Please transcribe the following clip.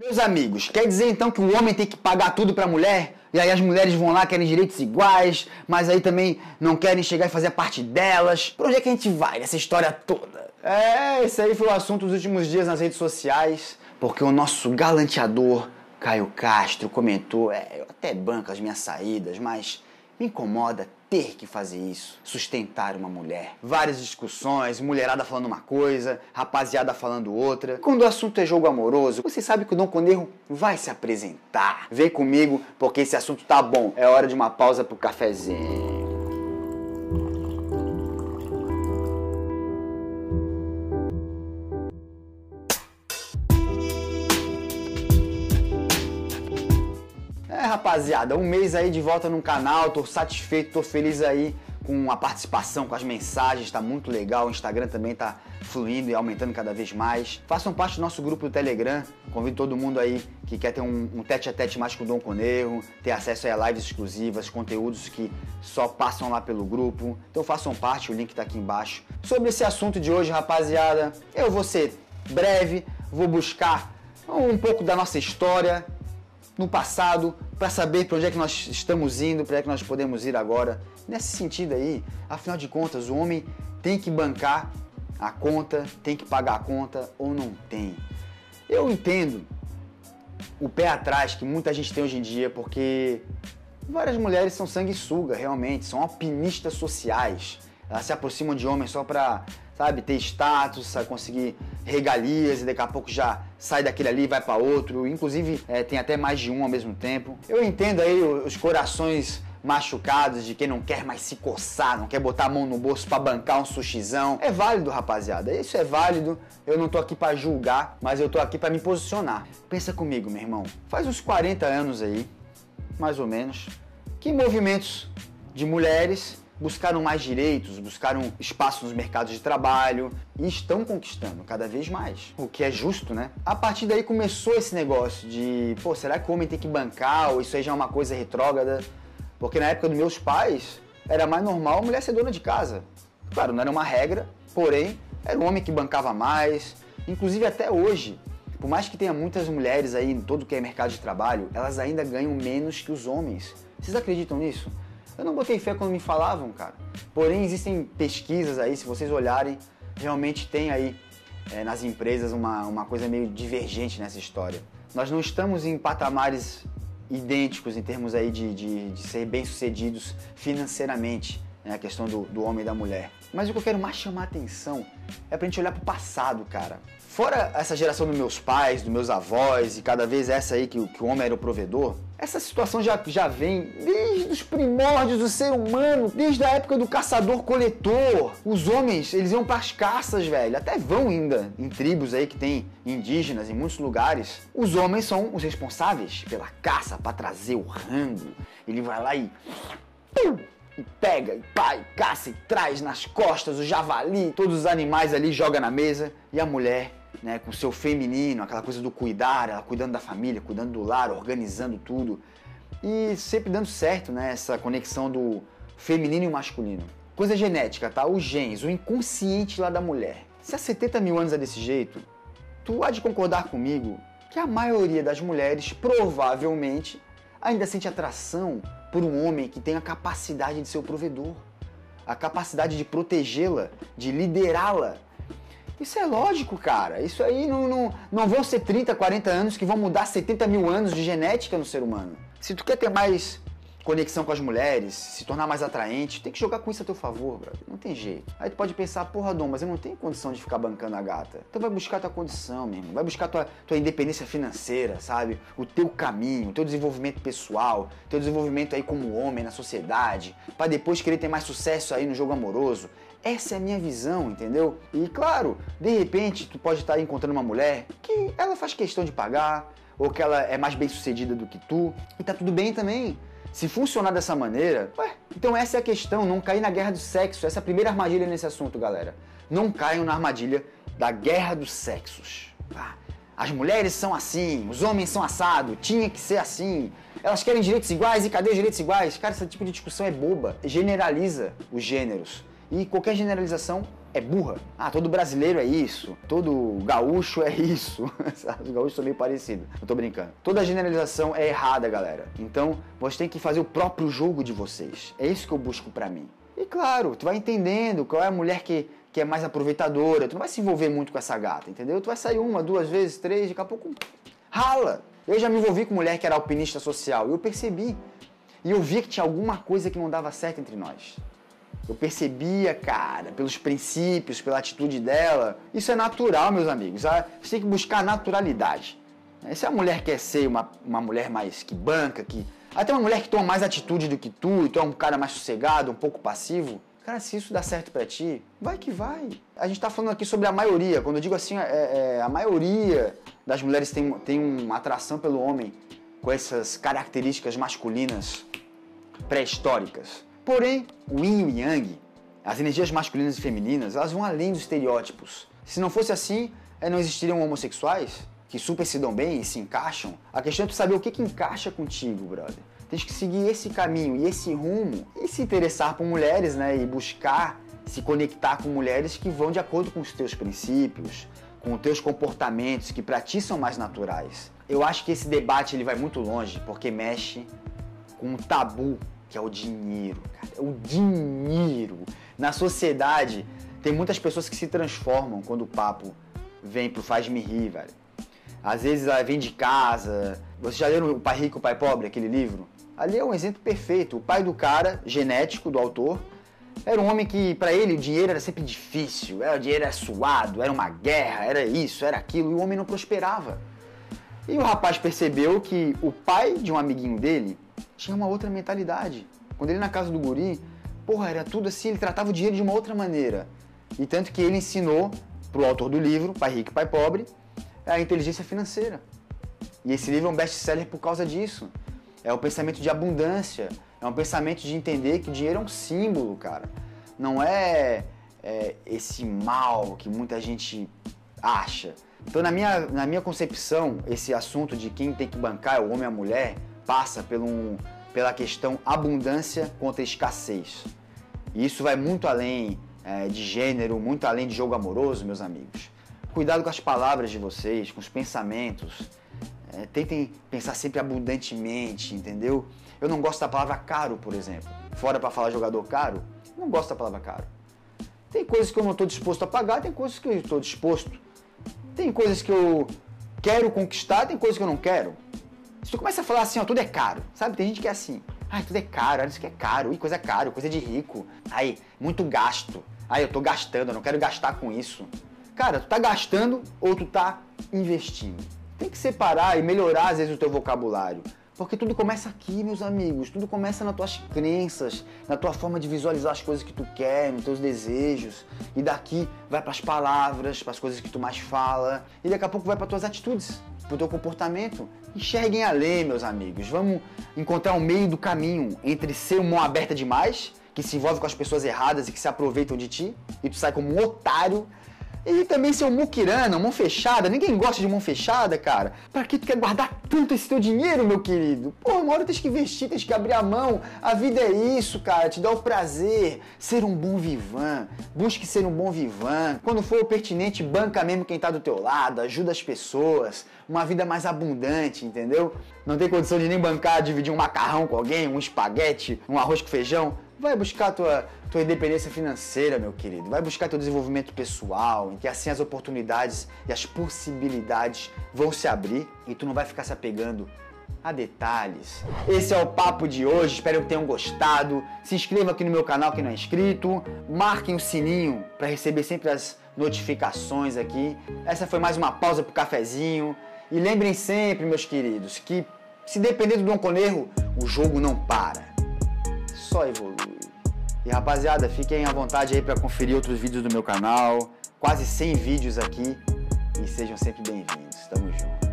Meus amigos, quer dizer então que o homem tem que pagar tudo pra mulher? E aí as mulheres vão lá, querem direitos iguais, mas aí também não querem chegar e fazer parte delas. Pra onde é que a gente vai nessa história toda? É, esse aí foi o assunto dos últimos dias nas redes sociais, porque o nosso galanteador Caio Castro comentou, é, eu até banco as minhas saídas, mas me incomoda ter que fazer isso, sustentar uma mulher. Várias discussões, mulherada falando uma coisa, rapaziada falando outra. Quando o assunto é jogo amoroso, você sabe que o Dom Conejo vai se apresentar. Vem comigo, porque esse assunto tá bom. É hora de uma pausa pro cafezinho. Rapaziada, um mês aí de volta no canal, tô satisfeito, tô feliz aí com a participação, com as mensagens, tá muito legal. O Instagram também tá fluindo e aumentando cada vez mais. Façam parte do nosso grupo do Telegram. Convido todo mundo aí que quer ter um, tete a tete mais com o Dom Conejo, ter acesso a lives exclusivas, conteúdos que só passam lá pelo grupo. Então façam parte, o link tá aqui embaixo. Sobre esse assunto de hoje, rapaziada, eu vou ser breve, vou buscar um pouco da nossa história, no passado para saber para onde é que nós estamos indo, para onde é que nós podemos ir agora. Nesse sentido aí, afinal de contas, o homem tem que bancar a conta, tem que pagar a conta ou não tem. Eu entendo o pé atrás que muita gente tem hoje em dia, porque várias mulheres são sanguessuga, realmente, são alpinistas sociais. Elas se aproximam de homens só para sabe, ter status, sabe, conseguir regalias e daqui a pouco já sai daquele ali vai para outro. Inclusive, é, tem até mais de um ao mesmo tempo. Eu entendo aí os corações machucados de quem não quer mais se coçar, não quer botar a mão no bolso para bancar um sushizão. É válido, rapaziada. Isso é válido. Eu não tô aqui para julgar, mas eu tô aqui para me posicionar. Pensa comigo, meu irmão. Faz uns 40 anos aí, mais ou menos, que movimentos de mulheres buscaram mais direitos, buscaram espaço nos mercados de trabalho e estão conquistando cada vez mais, o que é justo, né? A partir daí começou esse negócio de, pô, será que o homem tem que bancar ou isso aí já é uma coisa retrógrada? Porque na época dos meus pais era mais normal a mulher ser dona de casa. Claro, não era uma regra, porém era o homem que bancava mais. Inclusive até hoje, por mais que tenha muitas mulheres aí em todo que é mercado de trabalho, elas ainda ganham menos que os homens. Vocês acreditam nisso? Eu não botei fé quando me falavam, cara. Porém, existem pesquisas aí, se vocês olharem, realmente tem aí é, nas empresas uma, uma coisa meio divergente nessa história. Nós não estamos em patamares idênticos em termos aí de, de, de ser bem-sucedidos financeiramente, né, a questão do, do homem e da mulher. Mas o que eu quero mais chamar a atenção é pra gente olhar pro passado, cara. Fora essa geração dos meus pais, dos meus avós e cada vez essa aí que, que o homem era o provedor, essa situação já, já vem desde os primórdios do ser humano, desde a época do caçador-coletor. Os homens, eles iam para as caças, velho. Até vão ainda em tribos aí que tem indígenas em muitos lugares. Os homens são os responsáveis pela caça, para trazer o rango. Ele vai lá e e pega, e pai, caça e traz nas costas o javali, todos os animais ali joga na mesa e a mulher né, com seu feminino, aquela coisa do cuidar, ela cuidando da família, cuidando do lar, organizando tudo. E sempre dando certo, né, essa conexão do feminino e masculino. Coisa genética, tá? Os genes, o inconsciente lá da mulher. Se há 70 mil anos é desse jeito, tu há de concordar comigo que a maioria das mulheres provavelmente ainda sente atração por um homem que tem a capacidade de ser o provedor, a capacidade de protegê-la, de liderá-la, isso é lógico, cara. Isso aí não, não, não vão ser 30, 40 anos que vão mudar 70 mil anos de genética no ser humano. Se tu quer ter mais conexão com as mulheres, se tornar mais atraente, tem que jogar com isso a teu favor, brother. Não tem jeito. Aí tu pode pensar, porra, Dom, mas eu não tenho condição de ficar bancando a gata. Então vai buscar tua condição, meu irmão. Vai buscar tua, tua independência financeira, sabe? O teu caminho, o teu desenvolvimento pessoal, teu desenvolvimento aí como homem na sociedade, para depois querer ter mais sucesso aí no jogo amoroso. Essa é a minha visão, entendeu? E claro, de repente tu pode estar encontrando uma mulher que ela faz questão de pagar, ou que ela é mais bem sucedida do que tu, e tá tudo bem também. Se funcionar dessa maneira, ué, então essa é a questão, não cair na guerra do sexo. Essa é a primeira armadilha nesse assunto, galera. Não caiam na armadilha da guerra dos sexos. Ah, as mulheres são assim, os homens são assado, tinha que ser assim. Elas querem direitos iguais e cadê os direitos iguais? Cara, esse tipo de discussão é boba. Generaliza os gêneros. E qualquer generalização é burra. Ah, todo brasileiro é isso, todo gaúcho é isso. Os gaúchos são meio parecidos, não tô brincando. Toda generalização é errada, galera. Então, você tem que fazer o próprio jogo de vocês. É isso que eu busco para mim. E claro, tu vai entendendo qual é a mulher que, que é mais aproveitadora, tu não vai se envolver muito com essa gata, entendeu? Tu vai sair uma, duas vezes, três, daqui a pouco rala. Eu já me envolvi com mulher que era alpinista social e eu percebi. E eu vi que tinha alguma coisa que não dava certo entre nós. Eu percebia, cara, pelos princípios, pela atitude dela. Isso é natural, meus amigos. Ah, você tem que buscar naturalidade. Se a mulher quer ser uma, uma mulher mais que banca, que. Até uma mulher que toma mais atitude do que tu, e tu é um cara mais sossegado, um pouco passivo. Cara, se isso dá certo para ti, vai que vai. A gente tá falando aqui sobre a maioria. Quando eu digo assim, é, é, a maioria das mulheres tem, tem uma atração pelo homem com essas características masculinas pré-históricas. Porém, o yin e o yang, as energias masculinas e femininas, elas vão além dos estereótipos. Se não fosse assim, eh, não existiriam homossexuais que super se dão bem e se encaixam. A questão é tu saber o que, que encaixa contigo, brother. Tens que seguir esse caminho e esse rumo e se interessar por mulheres, né? E buscar se conectar com mulheres que vão de acordo com os teus princípios, com os teus comportamentos que para ti são mais naturais. Eu acho que esse debate ele vai muito longe porque mexe com um tabu que é o dinheiro, cara. É o dinheiro. Na sociedade, tem muitas pessoas que se transformam quando o papo vem pro faz-me rir, velho. Às vezes ela vem de casa. Você já leu O Pai Rico, o Pai Pobre, aquele livro? Ali é um exemplo perfeito. O pai do cara, genético do autor, era um homem que, para ele, o dinheiro era sempre difícil, o dinheiro era suado, era uma guerra, era isso, era aquilo, e o homem não prosperava. E o rapaz percebeu que o pai de um amiguinho dele tinha uma outra mentalidade. Quando ele na casa do guri, porra, era tudo assim, ele tratava o dinheiro de uma outra maneira. E tanto que ele ensinou pro autor do livro, Pai Rico e Pai Pobre, a inteligência financeira. E esse livro é um best-seller por causa disso. É o pensamento de abundância, é um pensamento de entender que o dinheiro é um símbolo, cara. Não é, é esse mal que muita gente acha. Então, na minha, na minha concepção, esse assunto de quem tem que bancar é o homem ou a mulher, passa um, pela questão abundância contra escassez. E isso vai muito além é, de gênero, muito além de jogo amoroso, meus amigos. Cuidado com as palavras de vocês, com os pensamentos. É, tentem pensar sempre abundantemente, entendeu? Eu não gosto da palavra caro, por exemplo. Fora para falar jogador caro, não gosto da palavra caro. Tem coisas que eu não estou disposto a pagar, tem coisas que eu estou disposto. Tem coisas que eu quero conquistar, tem coisas que eu não quero. Se tu começa a falar assim, ó, tudo é caro, sabe? Tem gente que é assim, ai, tudo é caro, isso que é caro, ih, coisa é caro, coisa de rico. Aí, muito gasto. Aí, eu tô gastando, eu não quero gastar com isso. Cara, tu tá gastando ou tu tá investindo? Tem que separar e melhorar, às vezes, o teu vocabulário. Porque tudo começa aqui, meus amigos. Tudo começa nas tuas crenças, na tua forma de visualizar as coisas que tu quer, nos teus desejos. E daqui vai para as palavras, para as coisas que tu mais fala. E daqui a pouco vai para tuas atitudes, para o teu comportamento. Enxerguem além, meus amigos. Vamos encontrar um meio do caminho entre ser mão aberta demais, que se envolve com as pessoas erradas e que se aproveitam de ti, e tu sai como um otário e também ser um muquirana, mão fechada. Ninguém gosta de mão fechada, cara. Pra que tu quer guardar tanto esse teu dinheiro, meu querido? Pô, uma hora tens que investir, tens que abrir a mão. A vida é isso, cara. Te dá o prazer. Ser um bom vivan. Busque ser um bom vivan. Quando for pertinente, banca mesmo quem tá do teu lado. Ajuda as pessoas. Uma vida mais abundante, entendeu? Não tem condição de nem bancar, dividir um macarrão com alguém, um espaguete, um arroz com feijão. Vai buscar tua, tua independência financeira, meu querido. Vai buscar teu desenvolvimento pessoal, em que assim as oportunidades e as possibilidades vão se abrir e tu não vai ficar se apegando a detalhes. Esse é o papo de hoje, espero que tenham gostado. Se inscreva aqui no meu canal quem não é inscrito, marquem o sininho para receber sempre as notificações aqui. Essa foi mais uma pausa pro cafezinho. E lembrem sempre, meus queridos, que se depender do Dom Conerro, o jogo não para só evolui. E rapaziada, fiquem à vontade aí para conferir outros vídeos do meu canal, quase 100 vídeos aqui e sejam sempre bem-vindos. Tamo junto.